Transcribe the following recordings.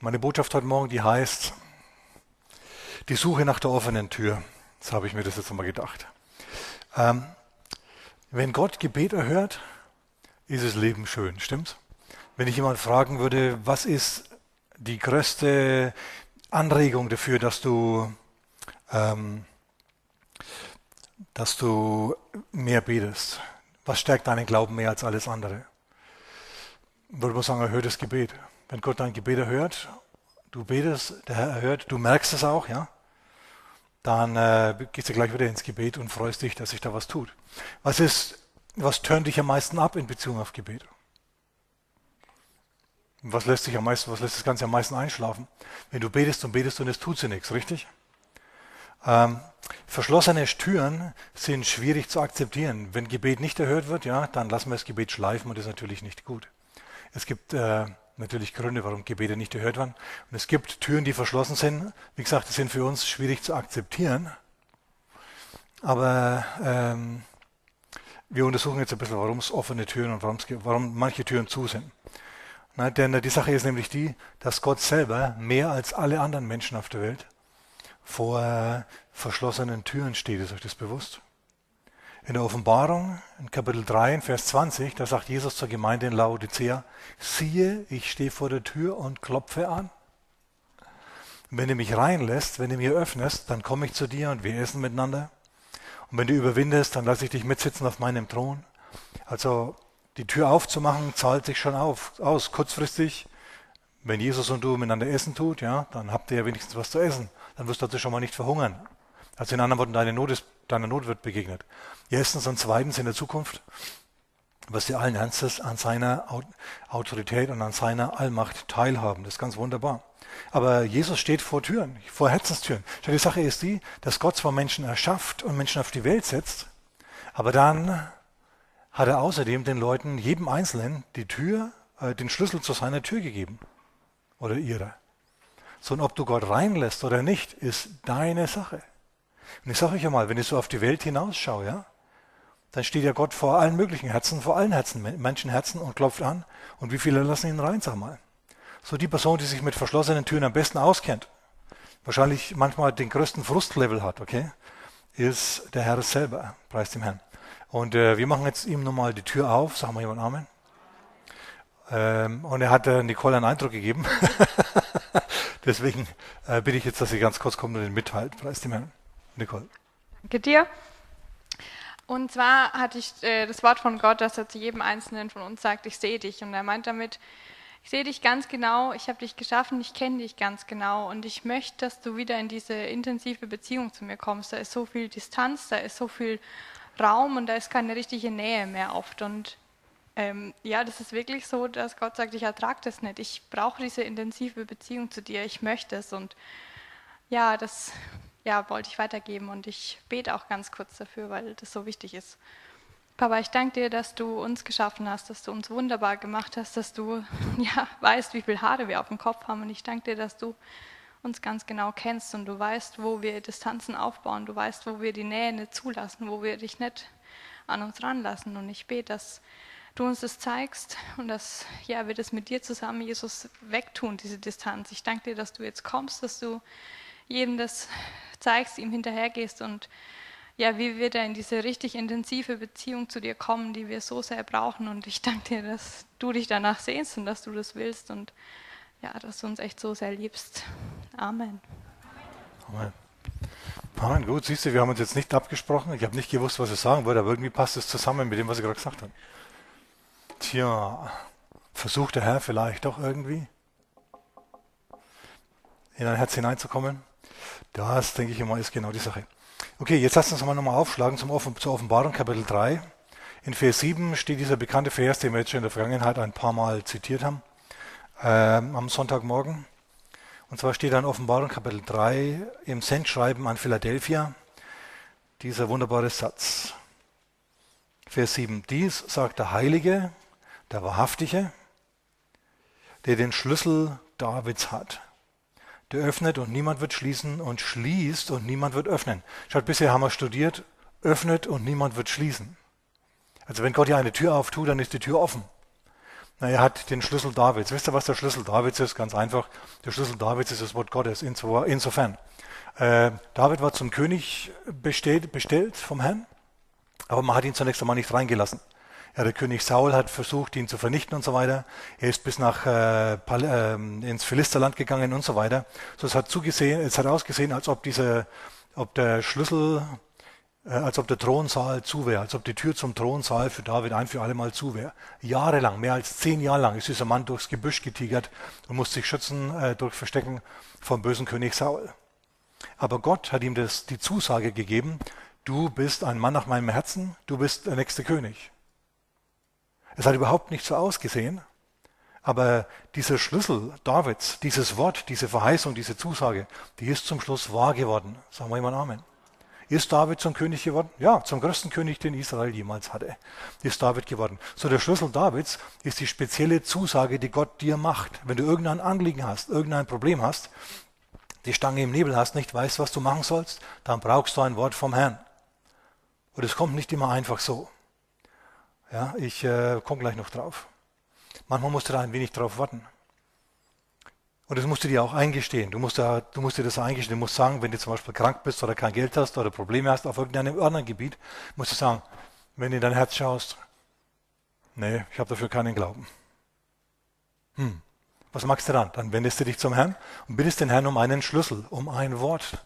Meine Botschaft heute Morgen, die heißt die Suche nach der offenen Tür. So habe ich mir das jetzt mal gedacht. Ähm, wenn Gott Gebet erhört, ist das Leben schön, stimmt's? Wenn ich jemand fragen würde, was ist die größte Anregung dafür, dass du, ähm, dass du mehr betest? Was stärkt deinen Glauben mehr als alles andere? Würde man sagen, erhöhtes Gebet. Wenn Gott dein Gebet erhört, du betest, der Herr erhört, du merkst es auch, ja, dann äh, gehst du gleich wieder ins Gebet und freust dich, dass sich da was tut. Was ist, was tönt dich am meisten ab in Beziehung auf Gebet? Was lässt sich am meisten, was lässt das Ganze am meisten einschlafen? Wenn du betest und betest und es tut sich nichts, richtig? Ähm, verschlossene Türen sind schwierig zu akzeptieren. Wenn Gebet nicht erhört wird, ja, dann lassen wir das Gebet schleifen und das ist natürlich nicht gut. Es gibt äh, natürlich Gründe, warum Gebete nicht erhört werden. Und es gibt Türen, die verschlossen sind. Wie gesagt, die sind für uns schwierig zu akzeptieren. Aber ähm, wir untersuchen jetzt ein bisschen, warum es offene Türen und warum manche Türen zu sind. Na, denn die Sache ist nämlich die, dass Gott selber mehr als alle anderen Menschen auf der Welt vor verschlossenen Türen steht. Ist euch das bewusst? In der Offenbarung, in Kapitel 3, in Vers 20, da sagt Jesus zur Gemeinde in Laodicea, siehe, ich stehe vor der Tür und klopfe an. wenn du mich reinlässt, wenn du mir öffnest, dann komme ich zu dir und wir essen miteinander. Und wenn du überwindest, dann lasse ich dich mitsitzen auf meinem Thron. Also die Tür aufzumachen, zahlt sich schon auf, aus. Kurzfristig, wenn Jesus und du miteinander essen tut, ja, dann habt ihr ja wenigstens was zu essen. Dann wirst du also schon mal nicht verhungern. Also in anderen Worten, deine Not, ist, deiner Not wird begegnet. Erstens und zweitens in der Zukunft, was sie allen Ernstes an seiner Autorität und an seiner Allmacht teilhaben. Das ist ganz wunderbar. Aber Jesus steht vor Türen, vor Herzenstüren. Die Sache ist die, dass Gott zwar Menschen erschafft und Menschen auf die Welt setzt, aber dann hat er außerdem den Leuten, jedem Einzelnen, die Tür, äh, den Schlüssel zu seiner Tür gegeben. Oder ihrer. So, und ob du Gott reinlässt oder nicht, ist deine Sache. Und ich sage euch ja mal, wenn ich so auf die Welt hinausschaue, ja, dann steht ja Gott vor allen möglichen Herzen, vor allen Herzen, Menschenherzen und klopft an. Und wie viele lassen ihn rein, sag mal. So die Person, die sich mit verschlossenen Türen am besten auskennt, wahrscheinlich manchmal den größten Frustlevel hat, okay, ist der Herr selber, preis dem Herrn. Und äh, wir machen jetzt ihm nochmal die Tür auf, sagen wir jemand Amen. Ähm, und er hat äh, Nicole einen Eindruck gegeben. Deswegen äh, bitte ich jetzt, dass sie ganz kurz kommt und den mitteilt. Preis dem Herrn. Nicole. Danke dir. Und zwar hatte ich äh, das Wort von Gott, dass er zu jedem Einzelnen von uns sagt, ich sehe dich. Und er meint damit, ich sehe dich ganz genau, ich habe dich geschaffen, ich kenne dich ganz genau und ich möchte, dass du wieder in diese intensive Beziehung zu mir kommst. Da ist so viel Distanz, da ist so viel Raum und da ist keine richtige Nähe mehr oft. Und ähm, ja, das ist wirklich so, dass Gott sagt, ich ertrage das nicht. Ich brauche diese intensive Beziehung zu dir, ich möchte es. Und ja, das ja, wollte ich weitergeben und ich bete auch ganz kurz dafür, weil das so wichtig ist. Papa, ich danke dir, dass du uns geschaffen hast, dass du uns wunderbar gemacht hast, dass du ja, weißt, wie viele Haare wir auf dem Kopf haben. Und ich danke dir, dass du uns ganz genau kennst und du weißt, wo wir Distanzen aufbauen, du weißt, wo wir die Nähe nicht zulassen, wo wir dich nicht an uns ranlassen. Und ich bete, dass du uns das zeigst und dass ja, wir das mit dir zusammen, Jesus, wegtun, diese Distanz. Ich danke dir, dass du jetzt kommst, dass du jedem das zeigst, ihm hinterhergehst und ja, wie wir da in diese richtig intensive Beziehung zu dir kommen, die wir so sehr brauchen. Und ich danke dir, dass du dich danach sehnst und dass du das willst und ja, dass du uns echt so sehr liebst. Amen. Amen. Amen. Gut, siehst du, wir haben uns jetzt nicht abgesprochen. Ich habe nicht gewusst, was ich sagen wollte, aber irgendwie passt es zusammen mit dem, was ich gerade gesagt habe. Tja, versucht der Herr vielleicht doch irgendwie in ein Herz hineinzukommen. Das, denke ich immer, ist genau die Sache. Okay, jetzt lasst uns mal nochmal aufschlagen zum Offen zur Offenbarung, Kapitel 3. In Vers 7 steht dieser bekannte Vers, den wir jetzt schon in der Vergangenheit ein paar Mal zitiert haben, ähm, am Sonntagmorgen. Und zwar steht da in Offenbarung Kapitel 3 im Sendschreiben an Philadelphia dieser wunderbare Satz. Vers 7. Dies sagt der Heilige, der Wahrhaftige, der den Schlüssel Davids hat. Der öffnet und niemand wird schließen und schließt und niemand wird öffnen. Schaut, bisher haben wir studiert, öffnet und niemand wird schließen. Also wenn Gott hier eine Tür auftut, dann ist die Tür offen. Na, er hat den Schlüssel Davids. Wisst ihr, was der Schlüssel Davids ist? Ganz einfach. Der Schlüssel Davids ist das Wort Gottes. Insofern. Äh, David war zum König bestellt, bestellt vom Herrn, aber man hat ihn zunächst einmal nicht reingelassen. Ja, der König Saul hat versucht, ihn zu vernichten und so weiter. Er ist bis nach äh, äh, ins Philisterland gegangen und so weiter. So, es hat zugesehen, es hat ausgesehen, als ob diese, ob der Schlüssel, äh, als ob der Thronsaal zu wäre, als ob die Tür zum Thronsaal für David ein für alle Mal zu wäre. Jahrelang, mehr als zehn Jahre lang, ist dieser Mann durchs Gebüsch getigert und musste sich schützen äh, durch Verstecken vom bösen König Saul. Aber Gott hat ihm das, die Zusage gegeben, du bist ein Mann nach meinem Herzen, du bist der nächste König. Es hat überhaupt nicht so ausgesehen, aber dieser Schlüssel Davids, dieses Wort, diese Verheißung, diese Zusage, die ist zum Schluss wahr geworden. Sagen wir jemand Amen. Ist David zum König geworden? Ja, zum größten König, den Israel jemals hatte, ist David geworden. So der Schlüssel Davids ist die spezielle Zusage, die Gott dir macht. Wenn du irgendein Anliegen hast, irgendein Problem hast, die Stange im Nebel hast, nicht weißt, was du machen sollst, dann brauchst du ein Wort vom Herrn. Und es kommt nicht immer einfach so. Ja, ich äh, komme gleich noch drauf. Manchmal musst du da ein wenig drauf warten. Und das musst du dir auch eingestehen. Du musst, da, du musst dir das eingestehen. Du musst sagen, wenn du zum Beispiel krank bist oder kein Geld hast oder Probleme hast auf irgendeinem anderen Gebiet, musst du sagen, wenn du in dein Herz schaust, nee, ich habe dafür keinen Glauben. Hm, was magst du dann? Dann wendest du dich zum Herrn und bittest den Herrn um einen Schlüssel, um ein Wort.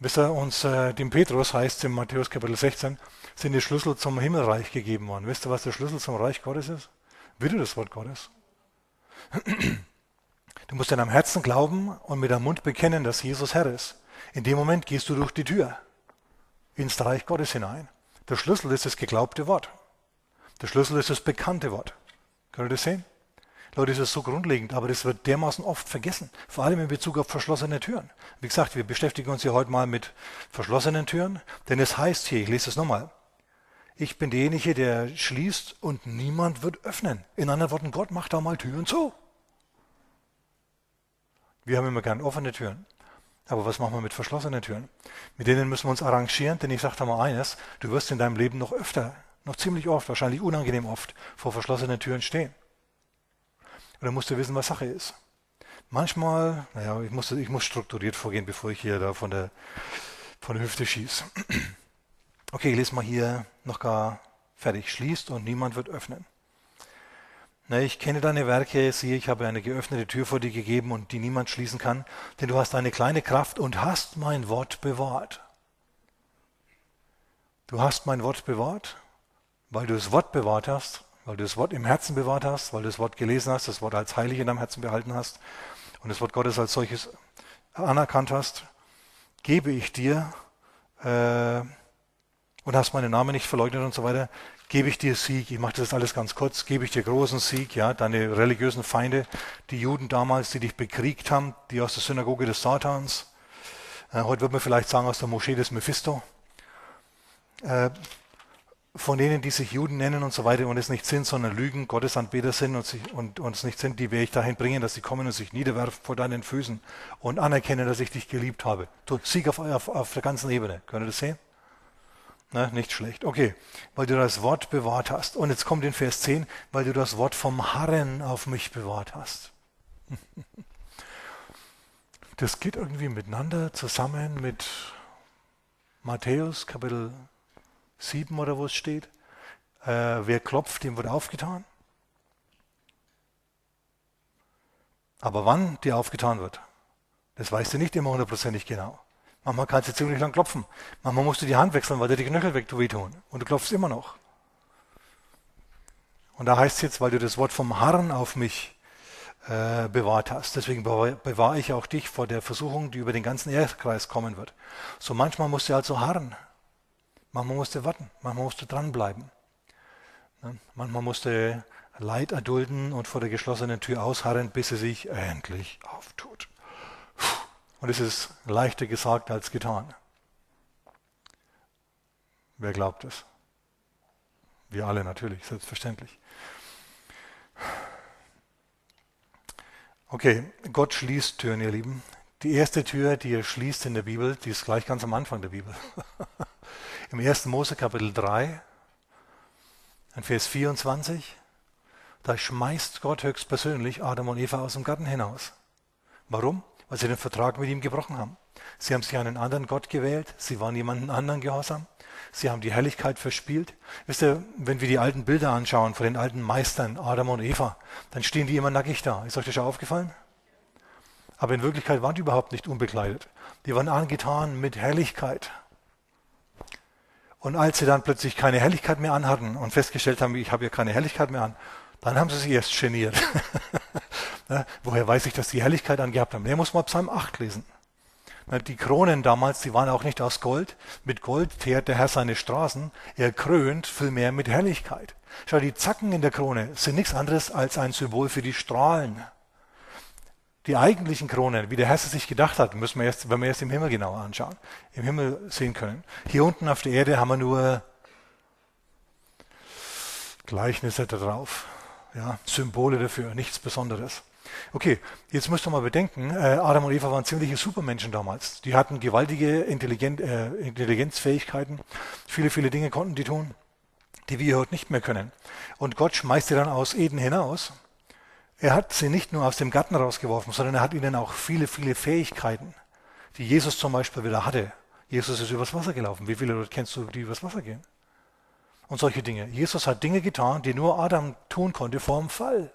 Wisst ihr, uns, äh, dem Petrus heißt es in Matthäus Kapitel 16, sind die Schlüssel zum Himmelreich gegeben worden. Wisst ihr, was der Schlüssel zum Reich Gottes ist? Bitte das Wort Gottes. Du musst in deinem Herzen glauben und mit deinem Mund bekennen, dass Jesus Herr ist. In dem Moment gehst du durch die Tür ins Reich Gottes hinein. Der Schlüssel ist das geglaubte Wort. Der Schlüssel ist das bekannte Wort. Könnt ihr das sehen? Leute, das ist so grundlegend, aber das wird dermaßen oft vergessen, vor allem in Bezug auf verschlossene Türen. Wie gesagt, wir beschäftigen uns hier heute mal mit verschlossenen Türen, denn es heißt hier, ich lese es nochmal, ich bin derjenige, der schließt und niemand wird öffnen. In anderen Worten, Gott macht da mal Türen zu. Wir haben immer gern offene Türen. Aber was machen wir mit verschlossenen Türen? Mit denen müssen wir uns arrangieren, denn ich sage da mal eines, du wirst in deinem Leben noch öfter, noch ziemlich oft, wahrscheinlich unangenehm oft, vor verschlossenen Türen stehen. Und dann musst du wissen, was Sache ist. Manchmal, naja, ich muss, ich muss strukturiert vorgehen, bevor ich hier da von der, von der Hüfte schieße. Okay, ich lese mal hier noch gar fertig. Schließt und niemand wird öffnen. Na, ich kenne deine Werke, siehe, ich habe eine geöffnete Tür vor dir gegeben und die niemand schließen kann, denn du hast eine kleine Kraft und hast mein Wort bewahrt. Du hast mein Wort bewahrt, weil du das Wort bewahrt hast, weil du das Wort im Herzen bewahrt hast, weil du das Wort gelesen hast, das Wort als heilig in deinem Herzen behalten hast und das Wort Gottes als solches anerkannt hast, gebe ich dir äh, und hast meinen Namen nicht verleugnet und so weiter, gebe ich dir Sieg. Ich mache das alles ganz kurz. Gebe ich dir großen Sieg, ja, deine religiösen Feinde, die Juden damals, die dich bekriegt haben, die aus der Synagoge des Satans. Äh, heute wird man vielleicht sagen aus der Moschee des Mephisto. Äh, von denen, die sich Juden nennen und so weiter und es nicht sind, sondern Lügen, Gottesanbeter sind und, sich, und, und es nicht sind, die werde ich dahin bringen, dass sie kommen und sich niederwerfen vor deinen Füßen und anerkennen, dass ich dich geliebt habe. Du, Sieg auf, auf, auf der ganzen Ebene. Könnt ihr das sehen? Na, nicht schlecht. Okay, weil du das Wort bewahrt hast. Und jetzt kommt in Vers 10, weil du das Wort vom Harren auf mich bewahrt hast. Das geht irgendwie miteinander zusammen mit Matthäus Kapitel 7 oder wo es steht. Äh, wer klopft, dem wird aufgetan. Aber wann dir aufgetan wird, das weißt du nicht immer hundertprozentig genau. Manchmal kannst du ziemlich lang klopfen. Manchmal musst du die Hand wechseln, weil dir die Knöchel wehtun. Und du klopfst immer noch. Und da heißt es jetzt, weil du das Wort vom Harren auf mich äh, bewahrt hast. Deswegen bewahre ich auch dich vor der Versuchung, die über den ganzen Erdkreis kommen wird. So manchmal musst du also harren. Manchmal musst du warten, manchmal musst du dranbleiben. Manchmal musst du Leid erdulden und vor der geschlossenen Tür ausharren, bis sie sich endlich auftut. Und es ist leichter gesagt als getan. Wer glaubt es? Wir alle natürlich, selbstverständlich. Okay, Gott schließt Türen, ihr Lieben. Die erste Tür, die er schließt in der Bibel, die ist gleich ganz am Anfang der Bibel. Im 1. Mose Kapitel 3, in Vers 24, Da schmeißt Gott höchstpersönlich Adam und Eva aus dem Garten hinaus. Warum? Weil sie den Vertrag mit ihm gebrochen haben. Sie haben sich einen anderen Gott gewählt, sie waren jemanden anderen gehorsam, sie haben die Herrlichkeit verspielt. Wisst ihr, wenn wir die alten Bilder anschauen von den alten Meistern, Adam und Eva, dann stehen die immer nackig da. Ist euch das schon aufgefallen? Aber in Wirklichkeit waren die überhaupt nicht unbekleidet. Die waren angetan mit Herrlichkeit. Und als sie dann plötzlich keine Herrlichkeit mehr anhatten und festgestellt haben, ich habe ja keine Herrlichkeit mehr an, dann haben sie sich erst geniert. ja, woher weiß ich, dass die Herrlichkeit angehabt haben? Der muss mal Psalm 8 lesen. Die Kronen damals, die waren auch nicht aus Gold. Mit Gold teert der Herr seine Straßen. Er krönt vielmehr mit Herrlichkeit. Schau, die Zacken in der Krone sind nichts anderes als ein Symbol für die Strahlen. Die eigentlichen Kronen, wie der Herr sich gedacht hat, müssen wir erst, wenn wir erst im Himmel genauer anschauen, im Himmel sehen können. Hier unten auf der Erde haben wir nur Gleichnisse da drauf, ja, Symbole dafür, nichts Besonderes. Okay, jetzt müsst ihr mal bedenken, äh, Adam und Eva waren ziemliche Supermenschen damals. Die hatten gewaltige Intelligenz, äh, Intelligenzfähigkeiten. Viele, viele Dinge konnten die tun, die wir heute nicht mehr können. Und Gott schmeißt sie dann aus Eden hinaus. Er hat sie nicht nur aus dem Garten rausgeworfen, sondern er hat ihnen auch viele, viele Fähigkeiten, die Jesus zum Beispiel wieder hatte. Jesus ist übers Wasser gelaufen. Wie viele Leute kennst du, die übers Wasser gehen? Und solche Dinge. Jesus hat Dinge getan, die nur Adam tun konnte vor dem Fall.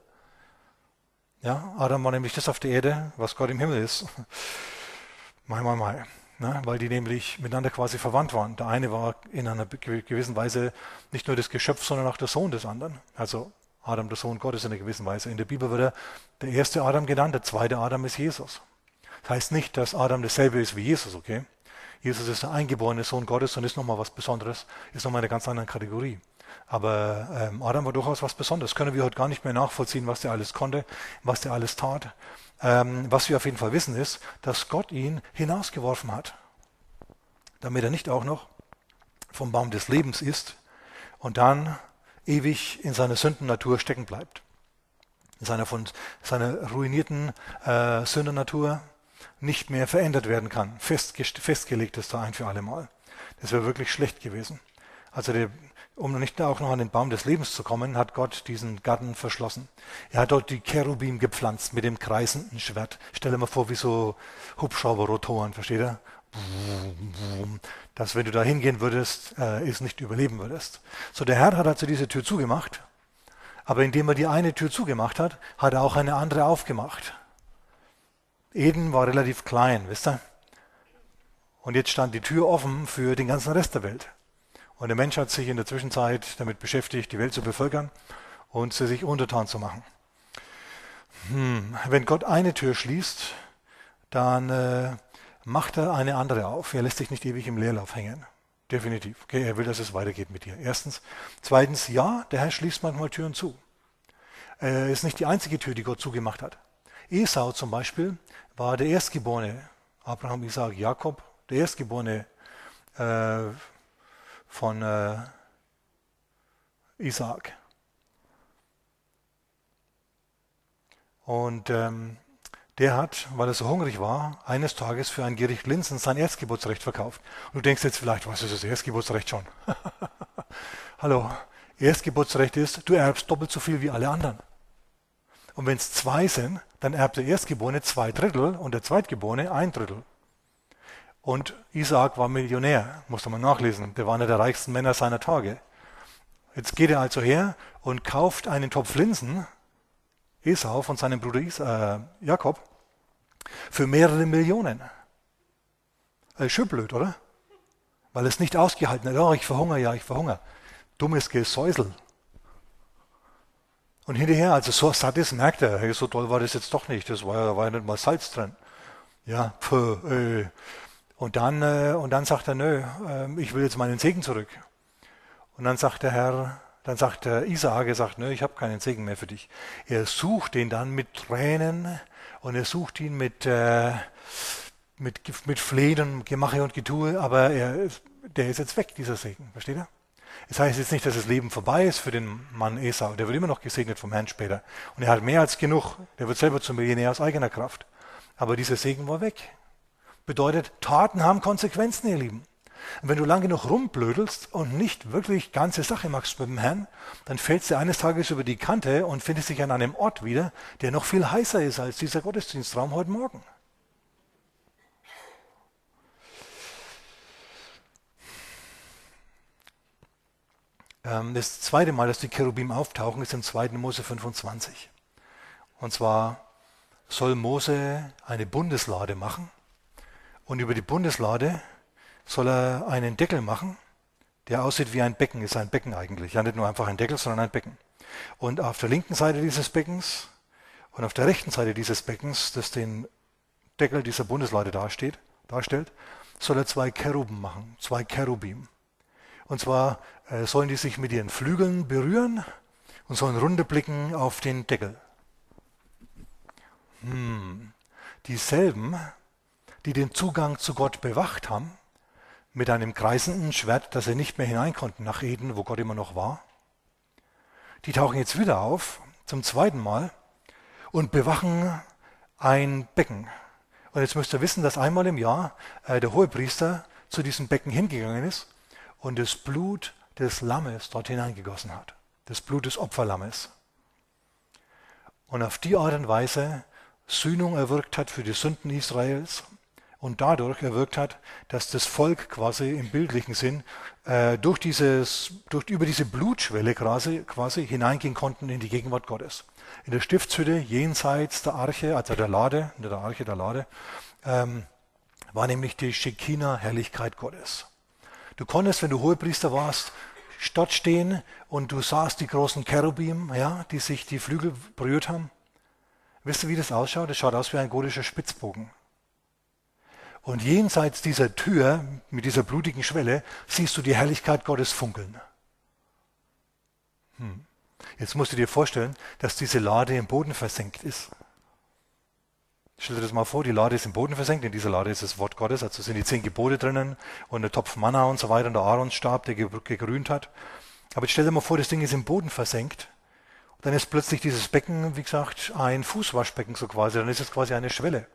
Ja, Adam war nämlich das auf der Erde, was Gott im Himmel ist. Mai, mai, mai. Ne? Weil die nämlich miteinander quasi verwandt waren. Der eine war in einer gewissen Weise nicht nur das Geschöpf, sondern auch der Sohn des anderen. Also Adam, der Sohn Gottes in einer gewissen Weise. In der Bibel wird er der erste Adam genannt, der zweite Adam ist Jesus. Das heißt nicht, dass Adam dasselbe ist wie Jesus, okay? Jesus ist der eingeborene Sohn Gottes und ist nochmal was Besonderes, ist nochmal eine ganz andere Kategorie. Aber ähm, Adam war durchaus was Besonderes. Können wir heute gar nicht mehr nachvollziehen, was der alles konnte, was der alles tat. Ähm, was wir auf jeden Fall wissen ist, dass Gott ihn hinausgeworfen hat, damit er nicht auch noch vom Baum des Lebens isst und dann ewig in seiner Sündennatur stecken bleibt. In seiner, von seiner ruinierten äh, Sündennatur nicht mehr verändert werden kann. Festge festgelegt ist da ein für alle Mal. Das wäre wirklich schlecht gewesen. Also der, um nicht auch noch an den Baum des Lebens zu kommen, hat Gott diesen Garten verschlossen. Er hat dort die Cherubim gepflanzt mit dem kreisenden Schwert. Stell dir mal vor, wie so Hubschrauberrotoren, versteht ihr? Dass wenn du da hingehen würdest, äh, es nicht überleben würdest. So, der Herr hat also diese Tür zugemacht, aber indem er die eine Tür zugemacht hat, hat er auch eine andere aufgemacht. Eden war relativ klein, wisst ihr? Und jetzt stand die Tür offen für den ganzen Rest der Welt. Und der Mensch hat sich in der Zwischenzeit damit beschäftigt, die Welt zu bevölkern und sie sich untertan zu machen. Hm, wenn Gott eine Tür schließt, dann äh, macht er eine andere auf. Er lässt sich nicht ewig im Leerlauf hängen. Definitiv. Okay, er will, dass es weitergeht mit dir. Erstens. Zweitens, ja, der Herr schließt manchmal Türen zu. Er ist nicht die einzige Tür, die Gott zugemacht hat. Esau zum Beispiel war der Erstgeborene. Abraham, Isaac, Jakob, der Erstgeborene äh, von äh, Isaac. Und ähm, der hat, weil er so hungrig war, eines Tages für ein Gericht Linsen sein Erstgeburtsrecht verkauft. Und du denkst jetzt vielleicht, was ist das Erstgeburtsrecht schon? Hallo, Erstgeburtsrecht ist, du erbst doppelt so viel wie alle anderen. Und wenn es zwei sind, dann erbt der Erstgeborene zwei Drittel und der Zweitgeborene ein Drittel. Und Isaac war Millionär, musste man nachlesen. Der war einer der reichsten Männer seiner Tage. Jetzt geht er also her und kauft einen Topf Linsen, Esau von seinem Bruder Isa, äh, Jakob, für mehrere Millionen. Ist schön blöd, oder? Weil es nicht ausgehalten hat. Oh, ich verhungere, ja, ich verhungere. Dummes Gesäusel. Und hinterher, als er so satt ist, merkt er, hey, so toll war das jetzt doch nicht. Das war ja, war ja nicht mal Salz drin. Ja, pfuh, äh, und dann, äh, und dann sagt er, nö, äh, ich will jetzt meinen Segen zurück. Und dann sagt der Herr, dann sagt der Isaak, er sagt, nö, ich habe keinen Segen mehr für dich. Er sucht ihn dann mit Tränen und er sucht ihn mit, äh, mit, mit Flehen Gemache und Getue, aber er, der ist jetzt weg, dieser Segen, versteht ihr? Es das heißt jetzt nicht, dass das Leben vorbei ist für den Mann Esau. Der wird immer noch gesegnet vom Herrn später. Und er hat mehr als genug. Der wird selber zum Millionär aus eigener Kraft. Aber dieser Segen war weg. Bedeutet, Taten haben Konsequenzen, ihr Lieben. Und wenn du lang genug rumblödelst und nicht wirklich ganze Sache machst mit dem Herrn, dann fällst du eines Tages über die Kante und findest dich an einem Ort wieder, der noch viel heißer ist als dieser Gottesdienstraum heute Morgen. Das zweite Mal, dass die Cherubim auftauchen, ist im 2. Mose 25. Und zwar soll Mose eine Bundeslade machen und über die Bundeslade soll er einen Deckel machen, der aussieht wie ein Becken, ist ein Becken eigentlich. Ja, nicht nur einfach ein Deckel, sondern ein Becken. Und auf der linken Seite dieses Beckens und auf der rechten Seite dieses Beckens, das den Deckel dieser Bundeslade darstellt, soll er zwei Cheruben machen, zwei Cherubim. Und zwar sollen die sich mit ihren Flügeln berühren und sollen runter blicken auf den Deckel. Hm. Dieselben, die den Zugang zu Gott bewacht haben, mit einem kreisenden Schwert, dass sie nicht mehr hinein konnten nach Eden, wo Gott immer noch war. Die tauchen jetzt wieder auf, zum zweiten Mal, und bewachen ein Becken. Und jetzt müsst ihr wissen, dass einmal im Jahr äh, der Hohepriester zu diesem Becken hingegangen ist und das Blut des Lammes dort hineingegossen hat. Das Blut des Opferlammes. Und auf die Art und Weise Sühnung erwirkt hat für die Sünden Israels und dadurch erwirkt hat, dass das Volk quasi im bildlichen Sinn äh, durch dieses, durch, über diese Blutschwelle quasi, quasi hineingehen konnten in die Gegenwart Gottes. In der Stiftshütte jenseits der Arche, also der Lade, der Arche der Lade, ähm, war nämlich die Shekinah-Herrlichkeit Gottes. Du konntest, wenn du Hohepriester warst, dort stehen und du sahst die großen Cherubim, ja, die sich die Flügel berührt haben. Wisst ihr, wie das ausschaut? Das schaut aus wie ein gotischer Spitzbogen. Und jenseits dieser Tür mit dieser blutigen Schwelle siehst du die Herrlichkeit Gottes funkeln. Hm. Jetzt musst du dir vorstellen, dass diese Lade im Boden versenkt ist. Stell dir das mal vor, die Lade ist im Boden versenkt, in dieser Lade ist das Wort Gottes, also sind die zehn Gebote drinnen und der Topf Manna und so weiter und der Aaronstab, der gegrünt hat. Aber stell dir mal vor, das Ding ist im Boden versenkt dann ist plötzlich dieses Becken, wie gesagt, ein Fußwaschbecken so quasi, dann ist es quasi eine Schwelle.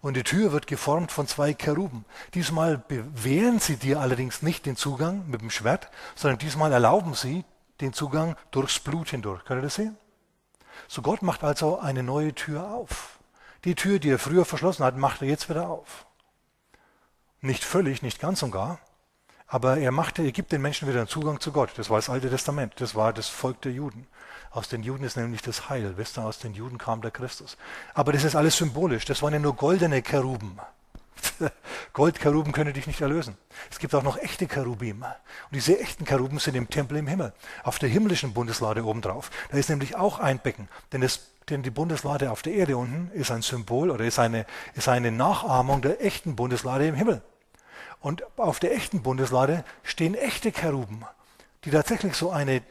Und die Tür wird geformt von zwei Keruben. Diesmal bewähren sie dir allerdings nicht den Zugang mit dem Schwert, sondern diesmal erlauben sie den Zugang durchs Blut hindurch. Könnt ihr das sehen? So Gott macht also eine neue Tür auf. Die Tür, die er früher verschlossen hat, macht er jetzt wieder auf. Nicht völlig, nicht ganz und gar, aber er, machte, er gibt den Menschen wieder einen Zugang zu Gott. Das war das Alte Testament, das war das Volk der Juden. Aus den Juden ist nämlich das Heil. Wisst ihr, aus den Juden kam der Christus. Aber das ist alles symbolisch. Das waren ja nur goldene Keruben. Goldkeruben können dich nicht erlösen. Es gibt auch noch echte Cherubim. Und diese echten Keruben sind im Tempel im Himmel. Auf der himmlischen Bundeslade obendrauf. Da ist nämlich auch ein Becken. Denn, das, denn die Bundeslade auf der Erde unten ist ein Symbol oder ist eine, ist eine Nachahmung der echten Bundeslade im Himmel. Und auf der echten Bundeslade stehen echte Keruben, die tatsächlich so eine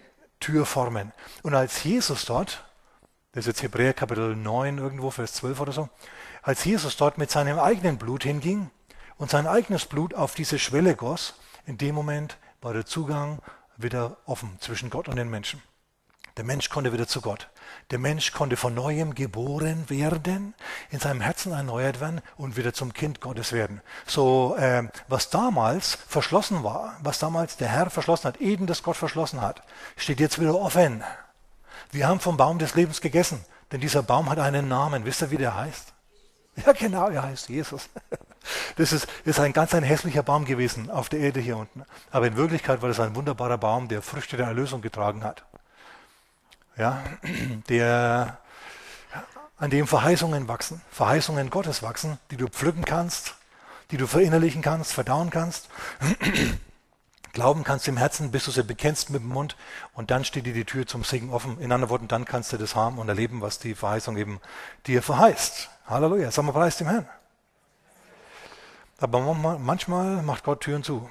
Tür formen. Und als Jesus dort, das ist jetzt Hebräer Kapitel 9 irgendwo, Vers 12 oder so, als Jesus dort mit seinem eigenen Blut hinging und sein eigenes Blut auf diese Schwelle goss, in dem Moment war der Zugang wieder offen zwischen Gott und den Menschen. Der Mensch konnte wieder zu Gott. Der Mensch konnte von neuem geboren werden, in seinem Herzen erneuert werden und wieder zum Kind Gottes werden. So, äh, was damals verschlossen war, was damals der Herr verschlossen hat, Eden, das Gott verschlossen hat, steht jetzt wieder offen. Wir haben vom Baum des Lebens gegessen, denn dieser Baum hat einen Namen. Wisst ihr, wie der heißt? Ja, genau, er heißt Jesus. Das ist, ist ein ganz ein hässlicher Baum gewesen auf der Erde hier unten. Aber in Wirklichkeit war das ein wunderbarer Baum, der Früchte der Erlösung getragen hat ja, der, an dem Verheißungen wachsen, Verheißungen Gottes wachsen, die du pflücken kannst, die du verinnerlichen kannst, verdauen kannst, glauben kannst im Herzen, bis du sie bekennst mit dem Mund und dann steht dir die Tür zum Segen offen. In anderen Worten, dann kannst du das haben und erleben, was die Verheißung eben dir verheißt. Halleluja, sag mal, preis dem Herrn. Aber manchmal macht Gott Türen zu.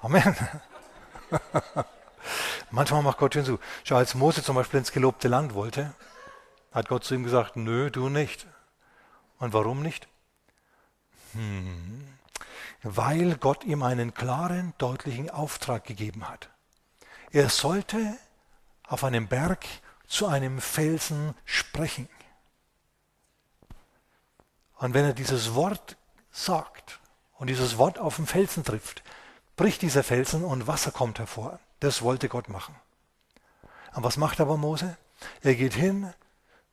Amen. Manchmal macht Gott Türen zu. Schau, als Mose zum Beispiel ins gelobte Land wollte, hat Gott zu ihm gesagt, nö, du nicht. Und warum nicht? Hm. Weil Gott ihm einen klaren, deutlichen Auftrag gegeben hat. Er sollte auf einem Berg zu einem Felsen sprechen. Und wenn er dieses Wort sagt und dieses Wort auf den Felsen trifft, bricht dieser Felsen und Wasser kommt hervor. Das wollte Gott machen. Und was macht aber Mose? Er geht hin,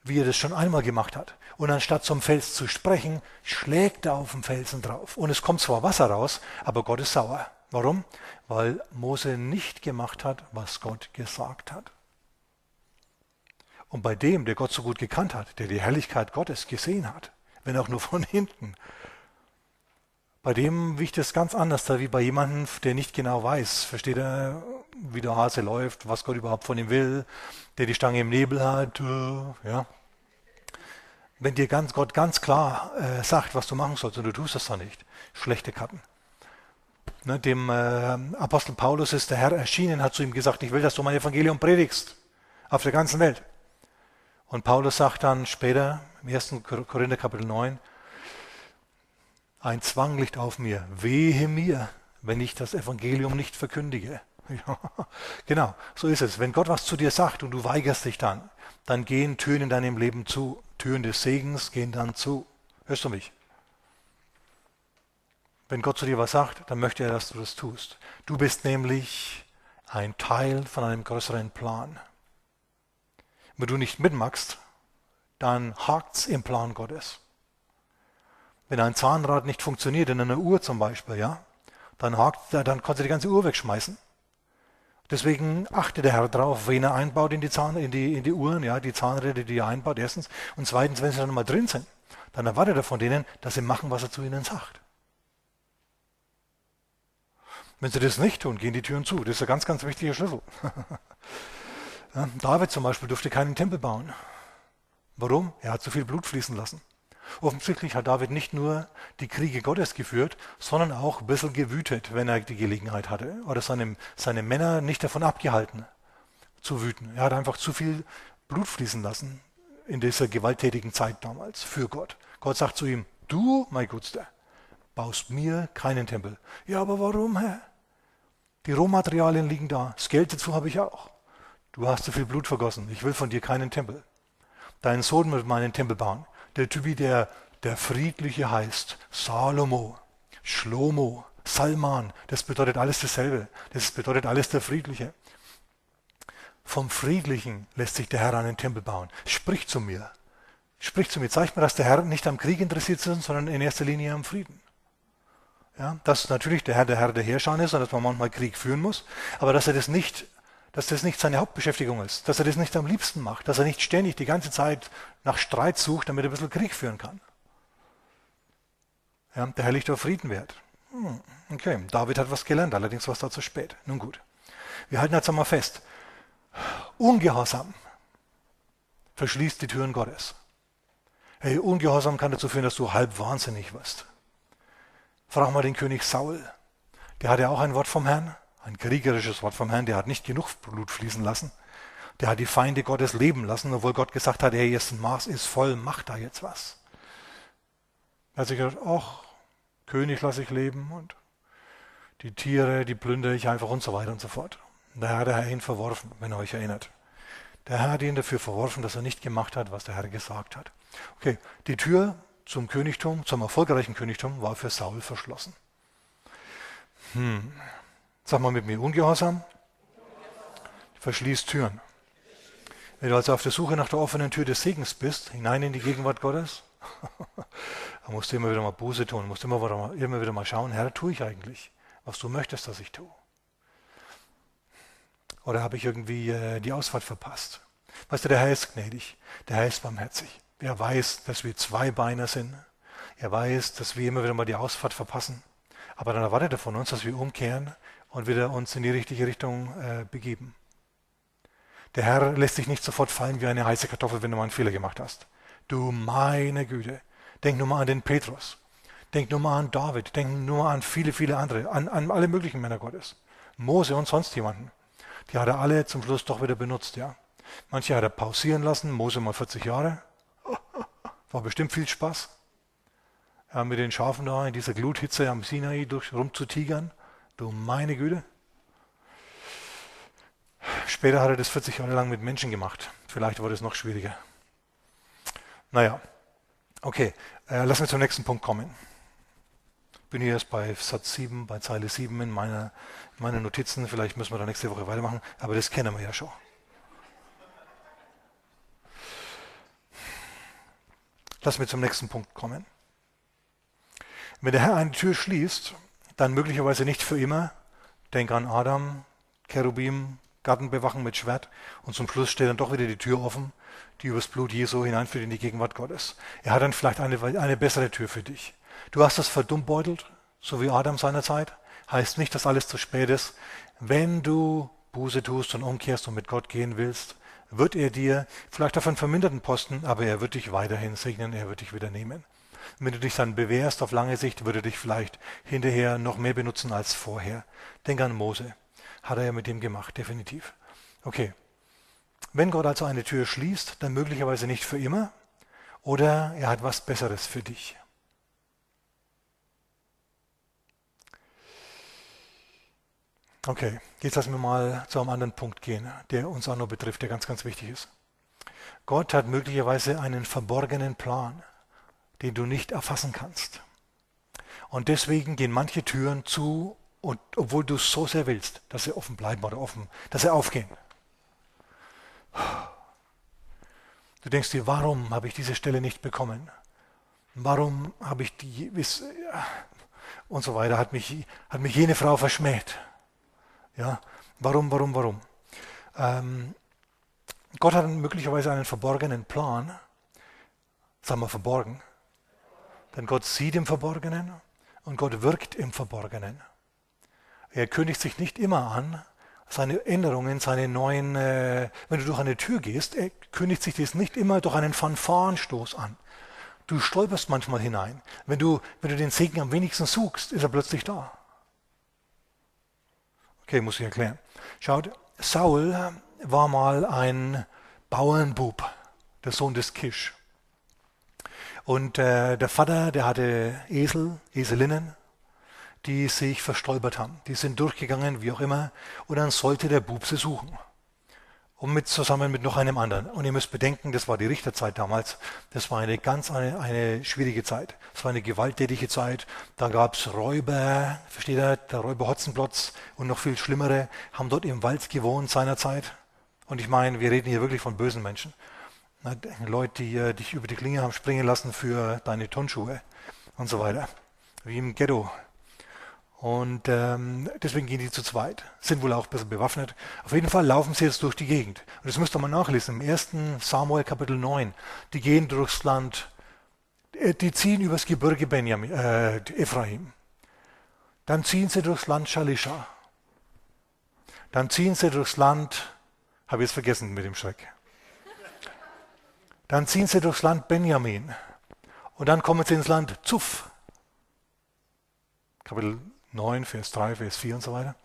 wie er das schon einmal gemacht hat. Und anstatt zum Fels zu sprechen, schlägt er auf den Felsen drauf. Und es kommt zwar Wasser raus, aber Gott ist sauer. Warum? Weil Mose nicht gemacht hat, was Gott gesagt hat. Und bei dem, der Gott so gut gekannt hat, der die Herrlichkeit Gottes gesehen hat, wenn auch nur von hinten, bei dem wiegt es ganz anders da wie bei jemandem, der nicht genau weiß, versteht er, wie der Hase läuft, was Gott überhaupt von ihm will, der die Stange im Nebel hat, äh, ja. Wenn dir ganz, Gott ganz klar äh, sagt, was du machen sollst und du tust das dann nicht, schlechte Karten. Ne, dem äh, Apostel Paulus ist der Herr erschienen, hat zu ihm gesagt, ich will, dass du mein Evangelium predigst auf der ganzen Welt. Und Paulus sagt dann später im 1. Korinther Kapitel 9, ein Zwang liegt auf mir, wehe mir, wenn ich das Evangelium nicht verkündige. Genau, so ist es. Wenn Gott was zu dir sagt und du weigerst dich dann, dann gehen Türen in deinem Leben zu. Türen des Segens gehen dann zu. Hörst du mich? Wenn Gott zu dir was sagt, dann möchte er, dass du das tust. Du bist nämlich ein Teil von einem größeren Plan. Wenn du nicht mitmachst, dann hakt's im Plan Gottes. Wenn ein Zahnrad nicht funktioniert, in einer Uhr zum Beispiel, ja, dann, hakt, dann kannst du die ganze Uhr wegschmeißen. Deswegen achtet der Herr darauf, wen er einbaut in die, Zahn, in die, in die Uhren, ja, die Zahnräder, die er einbaut, erstens. Und zweitens, wenn sie dann mal drin sind, dann erwartet er von denen, dass sie machen, was er zu ihnen sagt. Wenn sie das nicht tun, gehen die Türen zu. Das ist ein ganz, ganz wichtiger Schlüssel. David zum Beispiel durfte keinen Tempel bauen. Warum? Er hat zu viel Blut fließen lassen. Offensichtlich hat David nicht nur die Kriege Gottes geführt, sondern auch ein bisschen gewütet, wenn er die Gelegenheit hatte. Oder seine, seine Männer nicht davon abgehalten zu wüten. Er hat einfach zu viel Blut fließen lassen in dieser gewalttätigen Zeit damals für Gott. Gott sagt zu ihm, du, mein Gutster, baust mir keinen Tempel. Ja, aber warum, Herr? Die Rohmaterialien liegen da, das Geld dazu habe ich auch. Du hast zu viel Blut vergossen, ich will von dir keinen Tempel. Dein Sohn wird meinen Tempel bauen der Typ, der der Friedliche heißt, Salomo, Shlomo, Salman, das bedeutet alles dasselbe. Das bedeutet alles der Friedliche. Vom Friedlichen lässt sich der Herr einen Tempel bauen. Sprich zu mir. Sprich zu mir. Zeig mir, dass der Herr nicht am Krieg interessiert ist, sondern in erster Linie am Frieden. Ja, dass natürlich der Herr der Herr der Herrscher ist und dass man manchmal Krieg führen muss, aber dass er das nicht dass das nicht seine Hauptbeschäftigung ist, dass er das nicht am liebsten macht, dass er nicht ständig die ganze Zeit nach Streit sucht, damit er ein bisschen Krieg führen kann. Ja, der Herr liegt auf Frieden wert. Hm, okay, David hat was gelernt, allerdings war es da zu spät. Nun gut. Wir halten jetzt einmal fest. Ungehorsam verschließt die Türen Gottes. Hey, Ungehorsam kann dazu führen, dass du halb wahnsinnig wirst. Frag mal den König Saul. Der hatte auch ein Wort vom Herrn ein kriegerisches Wort vom Herrn, der hat nicht genug Blut fließen lassen. Der hat die Feinde Gottes leben lassen, obwohl Gott gesagt hat, hey, jetzt ein Maß ist voll, mach da jetzt was. Er hat sich gedacht, ach, König lasse ich leben und die Tiere, die plündere ich einfach und so weiter und so fort. Und da hat der Herr ihn verworfen, wenn ihr euch erinnert. Der Herr hat ihn dafür verworfen, dass er nicht gemacht hat, was der Herr gesagt hat. Okay, die Tür zum Königtum, zum erfolgreichen Königtum, war für Saul verschlossen. Hm, Sag mal mit mir, Ungehorsam verschließt Türen. Wenn du also auf der Suche nach der offenen Tür des Segens bist, hinein in die Gegenwart Gottes, dann musst du immer wieder mal Buße tun, musst immer wieder mal, immer wieder mal schauen, Herr, tue ich eigentlich, was du möchtest, dass ich tue? Oder habe ich irgendwie äh, die Ausfahrt verpasst? Weißt du, der Herr ist gnädig, der Herr ist barmherzig. Er weiß, dass wir zwei Beiner sind. Er weiß, dass wir immer wieder mal die Ausfahrt verpassen. Aber dann erwartet er von uns, dass wir umkehren und wieder uns in die richtige Richtung äh, begeben. Der Herr lässt dich nicht sofort fallen wie eine heiße Kartoffel, wenn du mal einen Fehler gemacht hast. Du meine Güte. Denk nur mal an den Petrus. Denk nur mal an David. Denk nur mal an viele, viele andere. An, an alle möglichen Männer Gottes. Mose und sonst jemanden. Die hat er alle zum Schluss doch wieder benutzt, ja. Manche hat er pausieren lassen. Mose mal 40 Jahre. War bestimmt viel Spaß. Ja, mit den Schafen da in dieser Gluthitze am Sinai durch rumzutigern. Du meine Güte. Später hat er das 40 Jahre lang mit Menschen gemacht. Vielleicht war das noch schwieriger. Naja, Okay, äh, lass mich zum nächsten Punkt kommen. Bin hier erst bei Satz 7, bei Zeile 7 in meiner, in meinen Notizen. Vielleicht müssen wir da nächste Woche weitermachen, aber das kennen wir ja schon. Lass mich zum nächsten Punkt kommen. Wenn der Herr eine Tür schließt, dann möglicherweise nicht für immer. Denk an Adam, Cherubim, Garten bewachen mit Schwert und zum Schluss steht dann doch wieder die Tür offen, die übers Blut Jesu hineinführt in die Gegenwart Gottes. Er hat dann vielleicht eine, eine bessere Tür für dich. Du hast das verdummbeutelt, so wie Adam seinerzeit. Heißt nicht, dass alles zu spät ist. Wenn du Buße tust und umkehrst und mit Gott gehen willst, wird er dir vielleicht auf einen verminderten Posten, aber er wird dich weiterhin segnen, er wird dich wieder nehmen. Wenn du dich dann bewährst auf lange Sicht, würde dich vielleicht hinterher noch mehr benutzen als vorher. Denk an Mose. Hat er ja mit dem gemacht, definitiv. Okay. Wenn Gott also eine Tür schließt, dann möglicherweise nicht für immer oder er hat was Besseres für dich. Okay, jetzt lassen wir mal zu einem anderen Punkt gehen, der uns auch noch betrifft, der ganz, ganz wichtig ist. Gott hat möglicherweise einen verborgenen Plan, den du nicht erfassen kannst. Und deswegen gehen manche Türen zu, und obwohl du es so sehr willst, dass sie offen bleiben oder offen, dass sie aufgehen. Du denkst dir, warum habe ich diese Stelle nicht bekommen? Warum habe ich die und so weiter, hat mich, hat mich jene Frau verschmäht. Ja, warum, warum, warum? Ähm, Gott hat möglicherweise einen verborgenen Plan, sagen wir verborgen, denn Gott sieht im Verborgenen und Gott wirkt im Verborgenen. Er kündigt sich nicht immer an, seine Änderungen, seine neuen, äh, wenn du durch eine Tür gehst, er kündigt sich das nicht immer durch einen Fanfarenstoß an. Du stolperst manchmal hinein. Wenn du, wenn du den Segen am wenigsten suchst, ist er plötzlich da. Okay, muss ich erklären. Schaut, Saul war mal ein Bauernbub, der Sohn des Kisch. Und äh, der Vater, der hatte Esel, Eselinnen, die sich verstolpert haben. Die sind durchgegangen, wie auch immer, und dann sollte der Bub sie suchen. Und mit, zusammen mit noch einem anderen. Und ihr müsst bedenken, das war die Richterzeit damals. Das war eine ganz eine, eine schwierige Zeit. Es war eine gewalttätige Zeit. Da gab es Räuber, versteht ihr, der Räuber Hotzenplotz und noch viel schlimmere, haben dort im Wald gewohnt seinerzeit. Und ich meine, wir reden hier wirklich von bösen Menschen. Leute, die äh, dich über die Klinge haben springen lassen für deine Tonschuhe und so weiter. Wie im Ghetto und ähm, deswegen gehen die zu zweit, sind wohl auch bisschen bewaffnet. Auf jeden Fall laufen sie jetzt durch die Gegend. Und das müsst ihr mal nachlesen, im 1. Samuel Kapitel 9. Die gehen durchs Land, äh, die ziehen übers Gebirge Benjamin, äh, Ephraim. Dann ziehen sie durchs Land Shalisha. Dann ziehen sie durchs Land, habe ich jetzt vergessen mit dem Schreck. Dann ziehen sie durchs Land Benjamin. Und dann kommen sie ins Land Zuf. Kapitel 9, Vers 3, Vers 4 und so weiter.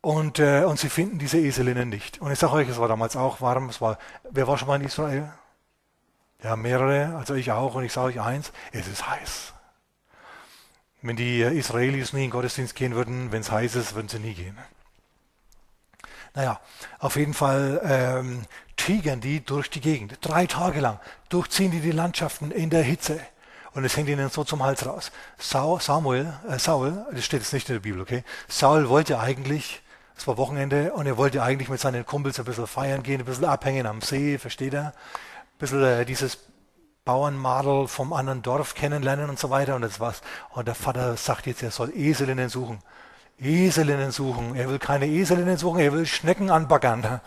Und, äh, und sie finden diese Eselinnen nicht. Und ich sage euch, es war damals auch warm. Es war, wer war schon mal in Israel? Ja, mehrere, also ich auch. Und ich sage euch eins, es ist heiß. Wenn die Israelis nie in den Gottesdienst gehen würden, wenn es heiß ist, würden sie nie gehen. Naja, auf jeden Fall ähm, tigern die durch die Gegend. Drei Tage lang durchziehen die die Landschaften in der Hitze. Und es hängt ihnen so zum Hals raus. Saul, Samuel, äh, Saul, das steht jetzt nicht in der Bibel, okay? Saul wollte eigentlich, es war Wochenende, und er wollte eigentlich mit seinen Kumpels ein bisschen feiern gehen, ein bisschen abhängen am See, versteht er? Ein bisschen äh, dieses Bauernmadel vom anderen Dorf kennenlernen und so weiter. Und das war's. Und der Vater sagt jetzt, er soll Eselinnen suchen. Eselinnen suchen. Er will keine Eselinnen suchen, er will Schnecken anbaggern.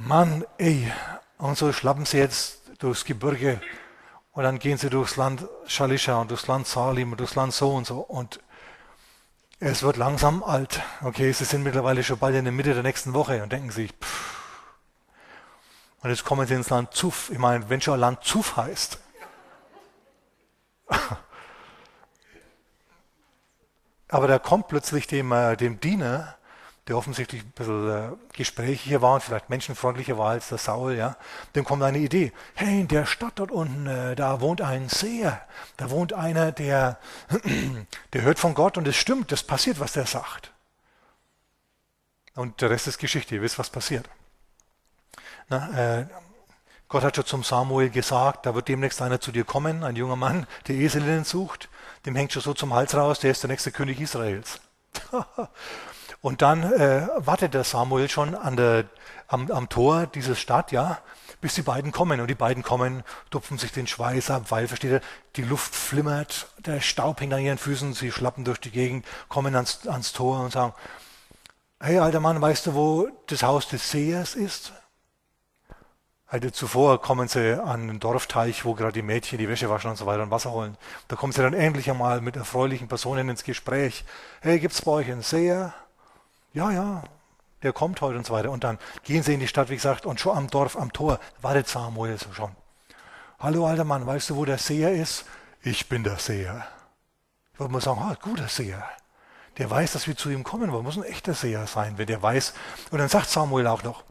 Mann, ey, und so schlappen sie jetzt durchs Gebirge und dann gehen sie durchs Land Shalisha und durchs Land Salim und durchs Land so und so. Und es wird langsam alt. Okay, sie sind mittlerweile schon bald in der Mitte der nächsten Woche und denken sich, pff. Und jetzt kommen sie ins Land Zuf. Ich meine, wenn schon Land Zuf heißt. Aber da kommt plötzlich dem, äh, dem Diener der offensichtlich ein bisschen äh, gesprächiger war und vielleicht menschenfreundlicher war als der Saul, ja, dem kommt eine Idee. Hey, in der Stadt dort unten, äh, da wohnt ein Seher. Da wohnt einer, der, der hört von Gott und es stimmt, das passiert, was der sagt. Und der Rest ist Geschichte, ihr wisst, was passiert. Na, äh, Gott hat schon zum Samuel gesagt, da wird demnächst einer zu dir kommen, ein junger Mann, der Eselinnen sucht. Dem hängt schon so zum Hals raus, der ist der nächste König Israels. Und dann äh, wartet der Samuel schon an der, am, am Tor dieser Stadt, ja, bis die beiden kommen. Und die beiden kommen, tupfen sich den Schweiß ab, weil, versteht ihr, die Luft flimmert, der Staub hängt an ihren Füßen, sie schlappen durch die Gegend, kommen ans, ans Tor und sagen, hey alter Mann, weißt du, wo das Haus des Sehers ist? Also zuvor kommen sie an den Dorfteich, wo gerade die Mädchen die Wäsche waschen und so weiter und Wasser holen. Da kommen sie dann endlich einmal mit erfreulichen Personen ins Gespräch. Hey, gibt's bei euch einen Seher? Ja, ja, der kommt heute und so weiter. Und dann gehen sie in die Stadt, wie gesagt, und schon am Dorf, am Tor, wartet Samuel so schon. Hallo, alter Mann, weißt du, wo der Seher ist? Ich bin der Seher. Ich würde mal sagen, ah, guter Seher. Der weiß, dass wir zu ihm kommen wollen. Muss ein echter Seher sein, wenn der weiß. Und dann sagt Samuel auch noch,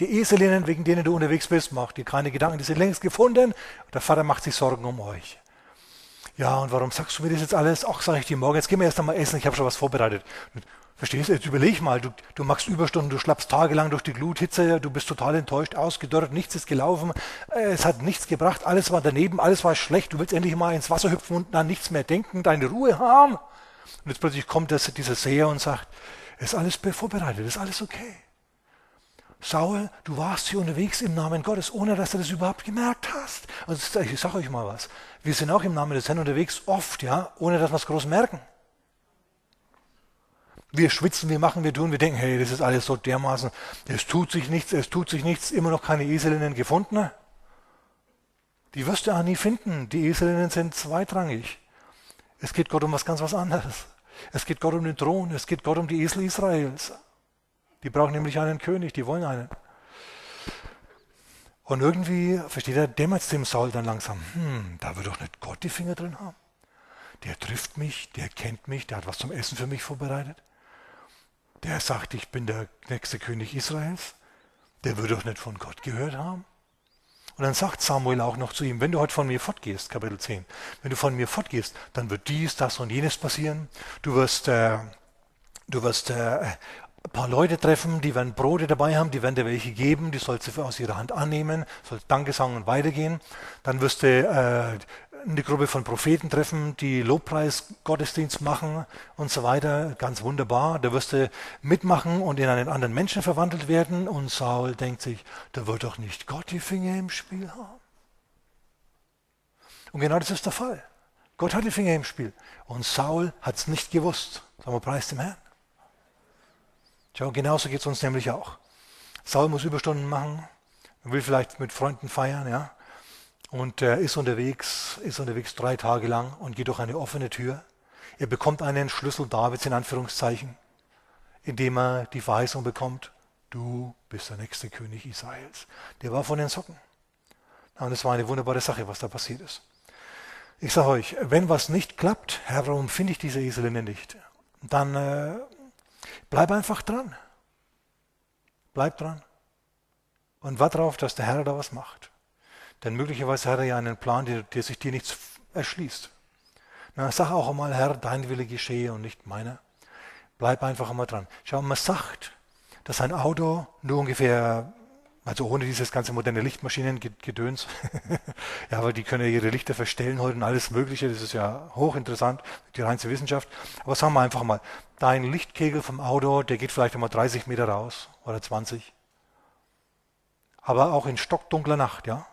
die Eselinnen, wegen denen du unterwegs bist, mach dir keine Gedanken, die sind längst gefunden. Der Vater macht sich Sorgen um euch. Ja, und warum sagst du mir das jetzt alles? Ach, sage ich dir morgen, jetzt gehen wir erst einmal essen, ich habe schon was vorbereitet. Verstehst du? Jetzt überleg mal, du, du machst Überstunden, du schlappst tagelang durch die Gluthitze, du bist total enttäuscht, ausgedörrt, nichts ist gelaufen, äh, es hat nichts gebracht, alles war daneben, alles war schlecht, du willst endlich mal ins Wasser hüpfen und an nichts mehr denken, deine Ruhe haben. Und jetzt plötzlich kommt das, dieser Seher und sagt, ist alles vorbereitet, ist alles okay. Saul, du warst hier unterwegs im Namen Gottes, ohne dass du das überhaupt gemerkt hast. Also ich sage euch mal was. Wir sind auch im Namen des Herrn unterwegs, oft, ja, ohne dass wir es groß merken. Wir schwitzen, wir machen, wir tun, wir denken, hey, das ist alles so dermaßen, es tut sich nichts, es tut sich nichts, immer noch keine Eselinnen gefunden. Die wirst du auch nie finden. Die Eselinnen sind zweitrangig. Es geht Gott um was ganz was anderes. Es geht Gott um den Thron, es geht Gott um die Esel Israels. Die brauchen nämlich einen König, die wollen einen. Und irgendwie, versteht er, dämmert es dem Saul dann langsam, hm, da wird doch nicht Gott die Finger drin haben. Der trifft mich, der kennt mich, der hat was zum Essen für mich vorbereitet. Der sagt, ich bin der nächste König Israels. Der wird doch nicht von Gott gehört haben. Und dann sagt Samuel auch noch zu ihm, wenn du heute von mir fortgehst, Kapitel 10, wenn du von mir fortgehst, dann wird dies, das und jenes passieren. Du wirst, äh, du wirst äh, ein paar Leute treffen, die werden Brote dabei haben, die werden dir welche geben, die sollst du aus ihrer Hand annehmen, sollst Danke sagen und weitergehen. Dann wirst du äh, eine Gruppe von Propheten treffen, die Lobpreis-Gottesdienst machen und so weiter. Ganz wunderbar. Da wirst du mitmachen und in einen anderen Menschen verwandelt werden. Und Saul denkt sich, da wird doch nicht Gott die Finger im Spiel haben. Und genau das ist der Fall. Gott hat die Finger im Spiel. Und Saul hat es nicht gewusst. Sagen wir, preis dem Herrn. Schau, genauso geht es uns nämlich auch. Saul muss Überstunden machen, will vielleicht mit Freunden feiern, ja, und er ist unterwegs, ist unterwegs drei Tage lang und geht durch eine offene Tür. Er bekommt einen Schlüssel Davids in Anführungszeichen, indem er die Verheißung bekommt, du bist der nächste König Israels. Der war von den Socken. Und es war eine wunderbare Sache, was da passiert ist. Ich sage euch, wenn was nicht klappt, Herr, warum finde ich diese Eselinnen nicht? Dann äh, Bleib einfach dran. Bleib dran. Und warte darauf, dass der Herr da was macht. Denn möglicherweise hat er ja einen Plan, der, der sich dir nichts erschließt. Na, sag auch einmal, Herr, dein Wille geschehe und nicht meiner. Bleib einfach einmal dran. Schau, man sagt, dass ein Auto nur ungefähr also ohne dieses ganze moderne Lichtmaschinengedöns. ja, aber die können ja ihre Lichter verstellen heute und alles Mögliche. Das ist ja hochinteressant, die reinste Wissenschaft. Aber sagen wir einfach mal, dein Lichtkegel vom Auto, der geht vielleicht einmal 30 Meter raus oder 20. Aber auch in stockdunkler Nacht, ja,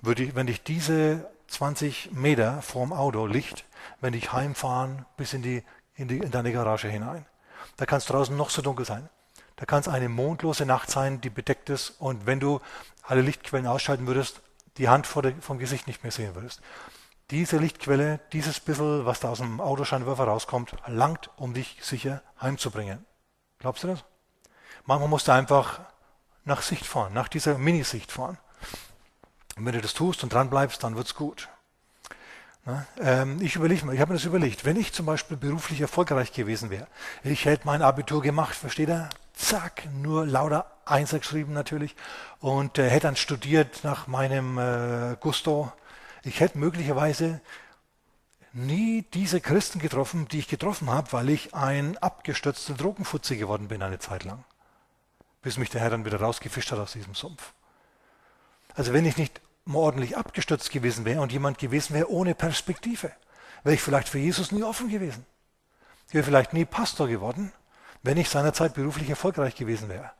würde ich, wenn ich diese 20 Meter vorm Auto Licht, wenn ich heimfahren bis in die, in die, in deine Garage hinein. Da kann es draußen noch so dunkel sein. Da kann es eine mondlose Nacht sein, die bedeckt ist und wenn du alle Lichtquellen ausschalten würdest, die Hand vor der, vom Gesicht nicht mehr sehen würdest. Diese Lichtquelle, dieses bisschen, was da aus dem Autoscheinwerfer rauskommt, langt, um dich sicher heimzubringen. Glaubst du das? Manchmal musst du einfach nach Sicht fahren, nach dieser Minisicht fahren. Und wenn du das tust und dran bleibst, dann wird's gut. Na, ähm, ich überlege mal, ich habe mir das überlegt, wenn ich zum Beispiel beruflich erfolgreich gewesen wäre, ich hätte mein Abitur gemacht, versteht er? zack, nur lauter Einser geschrieben natürlich und äh, hätte dann studiert nach meinem äh, Gusto. Ich hätte möglicherweise nie diese Christen getroffen, die ich getroffen habe, weil ich ein abgestürzter Drogenfutze geworden bin eine Zeit lang, bis mich der Herr dann wieder rausgefischt hat aus diesem Sumpf. Also wenn ich nicht mal ordentlich abgestürzt gewesen wäre und jemand gewesen wäre ohne Perspektive, wäre ich vielleicht für Jesus nie offen gewesen. Ich wäre vielleicht nie Pastor geworden, wenn ich seinerzeit beruflich erfolgreich gewesen wäre.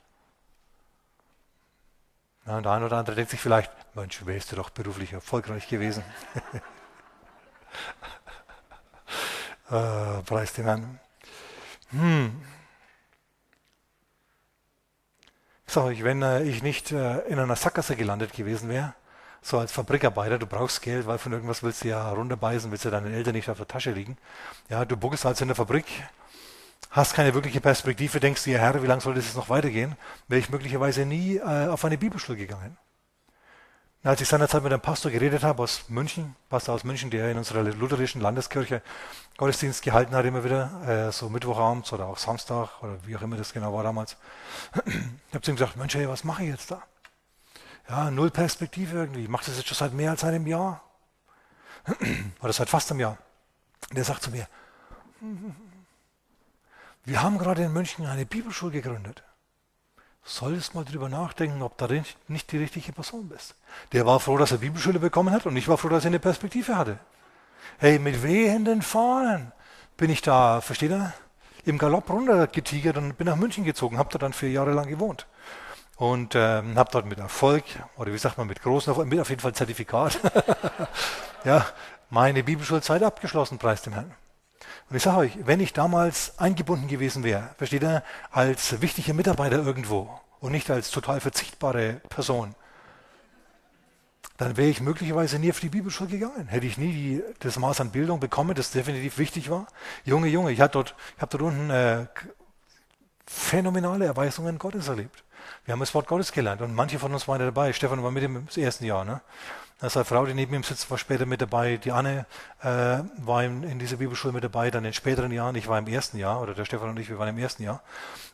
Ja, und der eine oder andere denkt sich vielleicht, Mensch, wärst du doch beruflich erfolgreich gewesen. äh, preis den Herrn. Hm. Ich sage euch, wenn äh, ich nicht äh, in einer Sackgasse gelandet gewesen wäre, so als Fabrikarbeiter, du brauchst Geld, weil von irgendwas willst du ja runterbeißen, willst du deinen Eltern nicht auf der Tasche liegen. Ja, du buckelst also in der Fabrik, hast keine wirkliche Perspektive, denkst dir, Herr, wie lange soll das jetzt noch weitergehen, wäre ich möglicherweise nie äh, auf eine Bibelschule gegangen. Als ich seinerzeit mit einem Pastor geredet habe aus München, Pastor aus München, der in unserer lutherischen Landeskirche Gottesdienst gehalten hat, immer wieder, äh, so Mittwochabends oder auch Samstag oder wie auch immer das genau war damals. Ich habe zu ihm gesagt, Mensch, hey, was mache ich jetzt da? Ja, null Perspektive irgendwie. Ich mache das jetzt schon seit mehr als einem Jahr. Oder seit fast einem Jahr. Und der sagt zu mir, wir haben gerade in München eine Bibelschule gegründet. Solltest mal drüber nachdenken, ob da nicht die richtige Person bist. Der war froh, dass er Bibelschule bekommen hat und ich war froh, dass er eine Perspektive hatte. Hey, mit wehenden Fahnen bin ich da, versteht ihr, im Galopp runtergetigert und bin nach München gezogen, habe da dann vier Jahre lang gewohnt. Und ähm, habe dort mit Erfolg, oder wie sagt man, mit großen Erfolg, mit auf jeden Fall Zertifikat, ja, meine Bibelschulzeit abgeschlossen, preis dem Herrn. Und ich sage euch, wenn ich damals eingebunden gewesen wäre, versteht ihr, als wichtiger Mitarbeiter irgendwo und nicht als total verzichtbare Person, dann wäre ich möglicherweise nie auf die Bibelschule gegangen. Hätte ich nie die, das Maß an Bildung bekommen, das definitiv wichtig war. Junge, Junge, ich habe dort, hab dort unten äh, phänomenale Erweisungen Gottes erlebt. Wir haben das Wort Gottes gelernt und manche von uns waren dabei. Stefan war mit im ersten Jahr. Ne? Seine Frau, die neben ihm sitzt, war später mit dabei. Die Anne äh, war in, in, dieser Bibelschule mit dabei, dann in späteren Jahren. Ich war im ersten Jahr, oder der Stefan und ich, wir waren im ersten Jahr.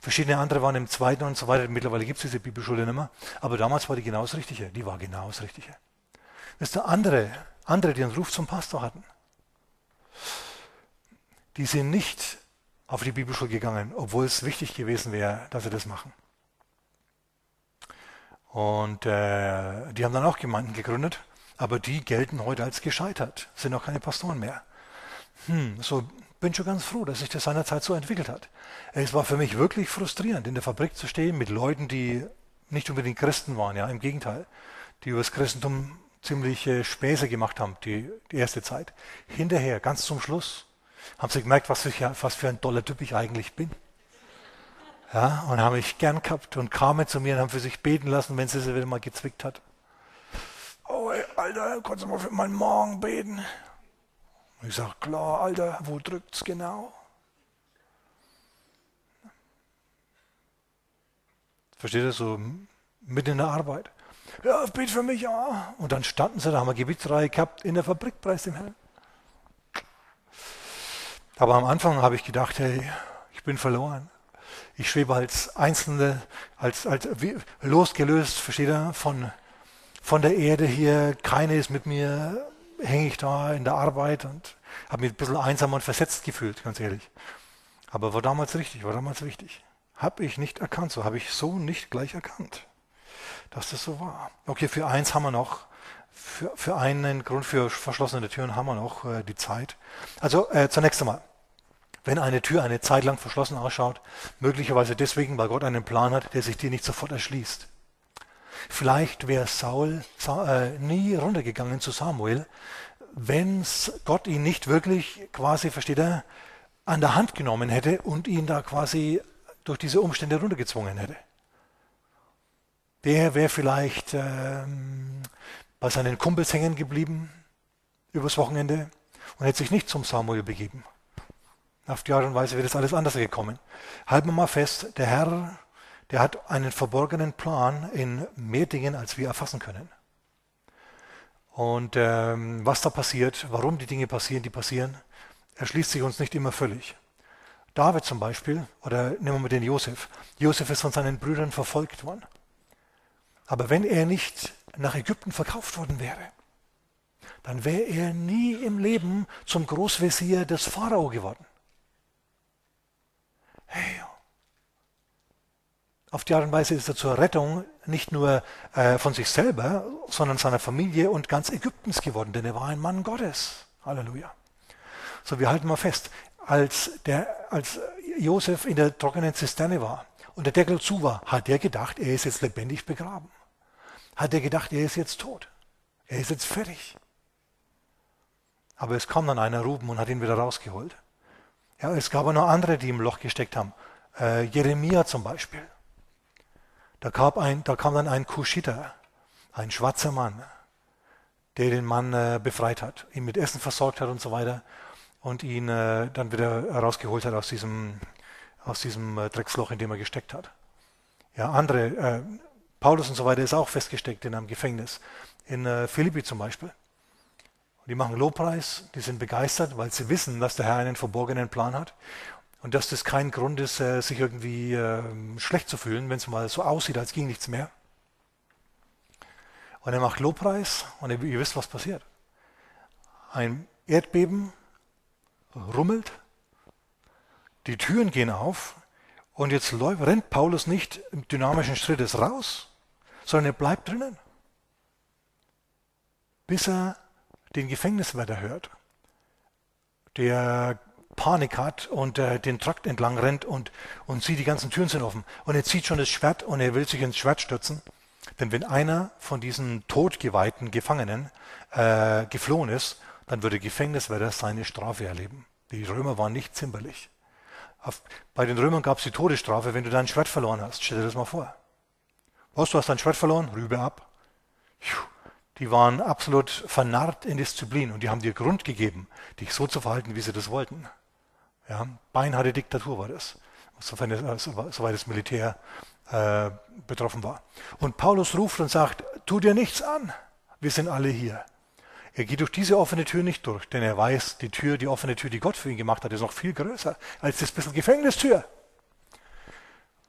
Verschiedene andere waren im zweiten und so weiter. Mittlerweile gibt es diese Bibelschule nicht mehr. Aber damals war die genau das Richtige. Die war genau das Richtige. Ist der andere, andere, die einen Ruf zum Pastor hatten. Die sind nicht auf die Bibelschule gegangen, obwohl es wichtig gewesen wäre, dass sie das machen. Und äh, die haben dann auch Gemeinden gegründet, aber die gelten heute als gescheitert, sind auch keine Pastoren mehr. Hm, so bin schon ganz froh, dass sich das seinerzeit so entwickelt hat. Es war für mich wirklich frustrierend, in der Fabrik zu stehen mit Leuten, die nicht unbedingt Christen waren, ja, im Gegenteil, die über das Christentum ziemlich äh, Späße gemacht haben, die, die erste Zeit. Hinterher, ganz zum Schluss, haben sie gemerkt, was, ich, was für ein toller Typ ich eigentlich bin. Ja, und haben mich gern gehabt und kamen zu mir und haben für sich beten lassen, wenn sie sie wieder mal gezwickt hat. Oh, ey, Alter, kannst du mal für meinen Morgen beten? Und ich sage, klar, Alter, wo drückt's genau? Versteht ihr, so mitten in der Arbeit. Ja, bete für mich, ja. Und dann standen sie, da haben wir Gebetsreihe gehabt in der Fabrik, preis dem Herrn. Aber am Anfang habe ich gedacht, hey, ich bin verloren. Ich schwebe als Einzelne, als, als losgelöst, versteht ihr, von, von der Erde hier. Keine ist mit mir, hänge ich da in der Arbeit und habe mich ein bisschen einsam und versetzt gefühlt, ganz ehrlich. Aber war damals richtig, war damals wichtig. Habe ich nicht erkannt, so habe ich so nicht gleich erkannt, dass das so war. Okay, für eins haben wir noch, für, für einen Grund für verschlossene Türen haben wir noch äh, die Zeit. Also äh, zunächst einmal, wenn eine Tür eine Zeit lang verschlossen ausschaut, möglicherweise deswegen, weil Gott einen Plan hat, der sich dir nicht sofort erschließt. Vielleicht wäre Saul äh, nie runtergegangen zu Samuel, wenn Gott ihn nicht wirklich quasi, versteht er, an der Hand genommen hätte und ihn da quasi durch diese Umstände runtergezwungen hätte. Der wäre vielleicht ähm, bei seinen Kumpels hängen geblieben übers Wochenende und hätte sich nicht zum Samuel begeben. Auf die Art und Weise wäre das alles anders gekommen. Halten wir mal fest, der Herr, der hat einen verborgenen Plan in mehr Dingen, als wir erfassen können. Und ähm, was da passiert, warum die Dinge passieren, die passieren, erschließt sich uns nicht immer völlig. David zum Beispiel, oder nehmen wir mal den Josef. Josef ist von seinen Brüdern verfolgt worden. Aber wenn er nicht nach Ägypten verkauft worden wäre, dann wäre er nie im Leben zum Großvezier des Pharao geworden. Hey, auf die Art und Weise ist er zur Rettung nicht nur äh, von sich selber, sondern seiner Familie und ganz Ägyptens geworden, denn er war ein Mann Gottes. Halleluja. So, wir halten mal fest, als, der, als Josef in der trockenen Zisterne war und der Deckel zu war, hat er gedacht, er ist jetzt lebendig begraben. Hat er gedacht, er ist jetzt tot. Er ist jetzt fertig. Aber es kam dann einer Ruben und hat ihn wieder rausgeholt. Ja, es gab auch noch andere, die im Loch gesteckt haben. Äh, Jeremia zum Beispiel. Da kam, ein, da kam dann ein Kuschiter, ein schwarzer Mann, der den Mann äh, befreit hat, ihn mit Essen versorgt hat und so weiter und ihn äh, dann wieder herausgeholt hat aus diesem, aus diesem äh, Drecksloch, in dem er gesteckt hat. Ja, andere, äh, Paulus und so weiter ist auch festgesteckt in einem Gefängnis, in äh, Philippi zum Beispiel. Die machen Lobpreis, die sind begeistert, weil sie wissen, dass der Herr einen verborgenen Plan hat und dass das kein Grund ist, äh, sich irgendwie äh, schlecht zu fühlen, wenn es mal so aussieht, als ging nichts mehr. Und er macht Lobpreis und ihr, ihr wisst, was passiert. Ein Erdbeben rummelt, die Türen gehen auf und jetzt rennt Paulus nicht im dynamischen Schrittes raus, sondern er bleibt drinnen, bis er den Gefängniswärter hört, der Panik hat und äh, den Trakt entlang rennt und, und sieht, die ganzen Türen sind offen. Und er zieht schon das Schwert und er will sich ins Schwert stürzen. Denn wenn einer von diesen totgeweihten Gefangenen äh, geflohen ist, dann würde Gefängniswärter seine Strafe erleben. Die Römer waren nicht zimperlich. Auf, bei den Römern gab es die Todesstrafe, wenn du dein Schwert verloren hast. Stell dir das mal vor. Was, du hast dein Schwert verloren? Rübe ab. Die waren absolut vernarrt in Disziplin und die haben dir Grund gegeben, dich so zu verhalten, wie sie das wollten. Ja, beinharte Diktatur war das, soweit das Militär äh, betroffen war. Und Paulus ruft und sagt, tu dir nichts an, wir sind alle hier. Er geht durch diese offene Tür nicht durch, denn er weiß, die Tür, die offene Tür, die Gott für ihn gemacht hat, ist noch viel größer als das bisschen Gefängnistür.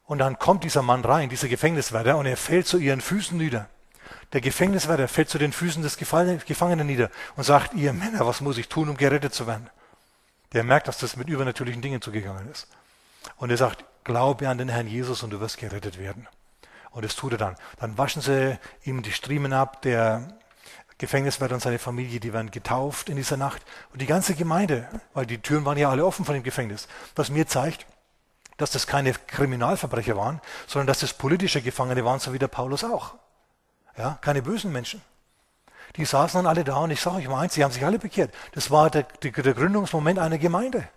Und dann kommt dieser Mann rein, dieser Gefängniswärter, und er fällt zu ihren Füßen nieder. Der Gefängniswärter fällt zu den Füßen des Gefangenen nieder und sagt, ihr Männer, was muss ich tun, um gerettet zu werden? der merkt, dass das mit übernatürlichen Dingen zugegangen ist. Und er sagt, glaube an den Herrn Jesus und du wirst gerettet werden. Und das tut er dann. Dann waschen sie ihm die Striemen ab, der Gefängniswärter und seine Familie, die werden getauft in dieser Nacht. Und die ganze Gemeinde, weil die Türen waren ja alle offen von dem Gefängnis, was mir zeigt, dass das keine Kriminalverbrecher waren, sondern dass das politische Gefangene waren, so wie der Paulus auch. Ja, keine bösen Menschen. Die saßen dann alle da und ich sage euch mal eins, sie haben sich alle bekehrt. Das war der, der, der Gründungsmoment einer Gemeinde.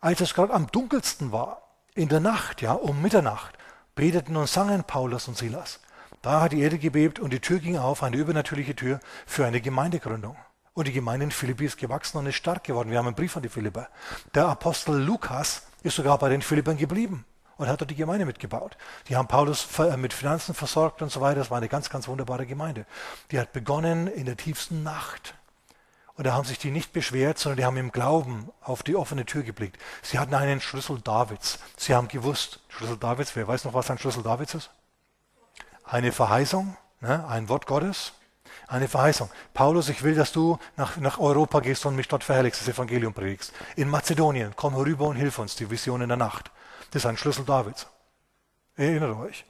Als es gerade am dunkelsten war, in der Nacht, ja, um Mitternacht, beteten und sangen Paulus und Silas. Da hat die Erde gebebt und die Tür ging auf, eine übernatürliche Tür für eine Gemeindegründung. Und die Gemeinde in Philippi ist gewachsen und ist stark geworden. Wir haben einen Brief an die Philipper. Der Apostel Lukas ist sogar bei den Philippern geblieben und hat dort die Gemeinde mitgebaut. Die haben Paulus äh, mit Finanzen versorgt und so weiter. Das war eine ganz, ganz wunderbare Gemeinde. Die hat begonnen in der tiefsten Nacht. Und da haben sich die nicht beschwert, sondern die haben im Glauben auf die offene Tür geblickt. Sie hatten einen Schlüssel Davids. Sie haben gewusst, Schlüssel Davids, wer weiß noch, was ein Schlüssel Davids ist? Eine Verheißung, ne? ein Wort Gottes, eine Verheißung. Paulus, ich will, dass du nach, nach Europa gehst und mich dort verherrlichst, das Evangelium predigst. In Mazedonien, komm herüber und hilf uns, die Vision in der Nacht. Das ist ein Schlüssel Davids. Erinnert euch.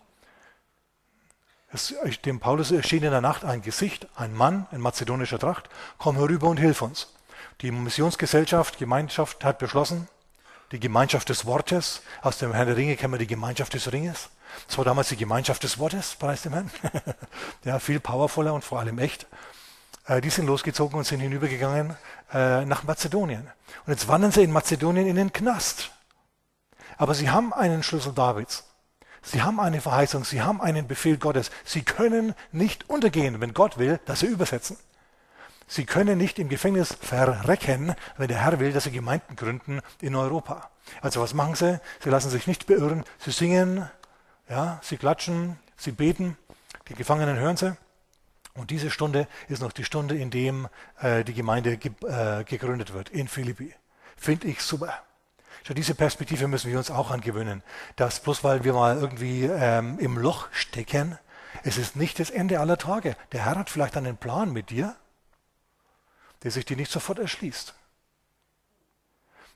Es, dem Paulus erschien in der Nacht ein Gesicht, ein Mann in mazedonischer Tracht. Komm herüber und hilf uns. Die Missionsgesellschaft, Gemeinschaft hat beschlossen, die Gemeinschaft des Wortes, aus dem Herrn der Ringe kennen wir die Gemeinschaft des Ringes. Das war damals die Gemeinschaft des Wortes, preis dem Herrn. ja, viel powervoller und vor allem echt. Äh, die sind losgezogen und sind hinübergegangen äh, nach Mazedonien. Und jetzt wandern sie in Mazedonien in den Knast. Aber sie haben einen Schlüssel Davids. Sie haben eine Verheißung, sie haben einen Befehl Gottes. Sie können nicht untergehen, wenn Gott will, dass sie übersetzen. Sie können nicht im Gefängnis verrecken, wenn der Herr will, dass sie Gemeinden gründen in Europa. Also was machen sie? Sie lassen sich nicht beirren. Sie singen, ja, sie klatschen, sie beten. Die Gefangenen hören sie. Und diese Stunde ist noch die Stunde, in dem äh, die Gemeinde ge äh, gegründet wird in Philippi. Finde ich super. Schon diese Perspektive müssen wir uns auch angewöhnen, dass bloß weil wir mal irgendwie ähm, im Loch stecken, es ist nicht das Ende aller Tage. Der Herr hat vielleicht einen Plan mit dir, der sich dir nicht sofort erschließt.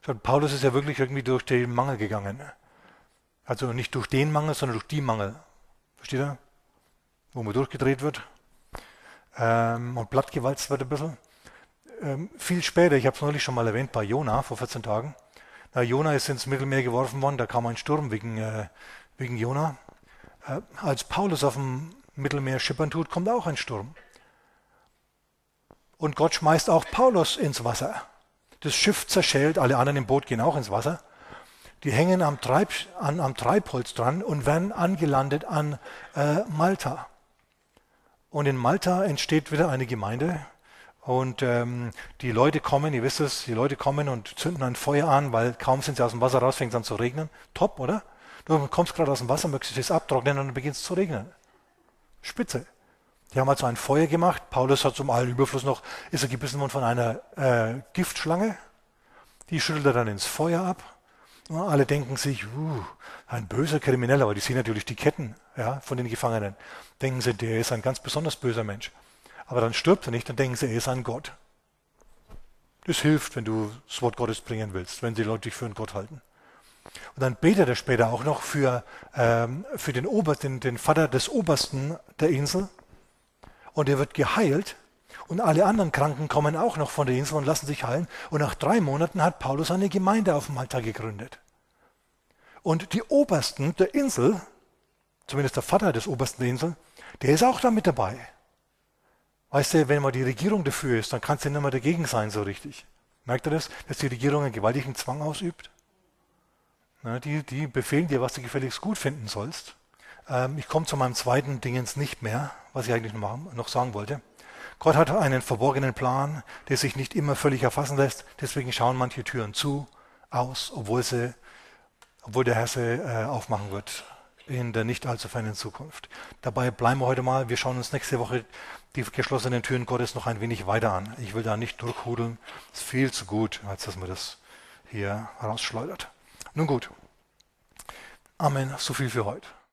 Schon Paulus ist ja wirklich irgendwie durch den Mangel gegangen. Also nicht durch den Mangel, sondern durch die Mangel. Versteht ihr? wo man durchgedreht wird ähm, und plattgewalzt wird ein bisschen. Ähm, viel später, ich habe es neulich schon mal erwähnt, bei Jona vor 14 Tagen. Na, Jona ist ins Mittelmeer geworfen worden, da kam ein Sturm wegen, äh, wegen Jona. Äh, als Paulus auf dem Mittelmeer schippern tut, kommt auch ein Sturm. Und Gott schmeißt auch Paulus ins Wasser. Das Schiff zerschellt, alle anderen im Boot gehen auch ins Wasser. Die hängen am, Treib, an, am Treibholz dran und werden angelandet an äh, Malta. Und in Malta entsteht wieder eine Gemeinde. Und ähm, die Leute kommen, ihr wisst es, die Leute kommen und zünden ein Feuer an, weil kaum sind sie aus dem Wasser raus, fängt es an zu regnen. Top, oder? Du kommst gerade aus dem Wasser, möchtest es abtrocknen und dann beginnt es zu regnen. Spitze. Die haben also ein Feuer gemacht. Paulus hat zum allen Überfluss noch, ist er gebissen worden von einer äh, Giftschlange. Die schüttelt er dann ins Feuer ab. Ja, alle denken sich, uh, ein böser Krimineller, aber die sehen natürlich die Ketten ja, von den Gefangenen. Denken sie, der ist ein ganz besonders böser Mensch. Aber dann stirbt er nicht, dann denken sie, er ist ein Gott. Das hilft, wenn du das Wort Gottes bringen willst, wenn die Leute dich für einen Gott halten. Und dann betet er später auch noch für, ähm, für den, Ober, den, den Vater des Obersten der Insel. Und er wird geheilt. Und alle anderen Kranken kommen auch noch von der Insel und lassen sich heilen. Und nach drei Monaten hat Paulus eine Gemeinde auf Malta gegründet. Und die Obersten der Insel, zumindest der Vater des Obersten der Insel, der ist auch da mit dabei. Weißt du, wenn mal die Regierung dafür ist, dann kannst du nicht mehr dagegen sein so richtig. Merkt ihr das, dass die Regierung einen gewaltigen Zwang ausübt? Na, die, die befehlen dir, was du gefälligst gut finden sollst. Ähm, ich komme zu meinem zweiten Dingens nicht mehr, was ich eigentlich noch, noch sagen wollte. Gott hat einen verborgenen Plan, der sich nicht immer völlig erfassen lässt. Deswegen schauen manche Türen zu, aus, obwohl, sie, obwohl der Herr sie äh, aufmachen wird in der nicht allzu fernen Zukunft. Dabei bleiben wir heute mal. Wir schauen uns nächste Woche die geschlossenen Türen Gottes noch ein wenig weiter an. Ich will da nicht durchhudeln. Es ist viel zu gut, als dass man das hier rausschleudert. Nun gut. Amen. So viel für heute.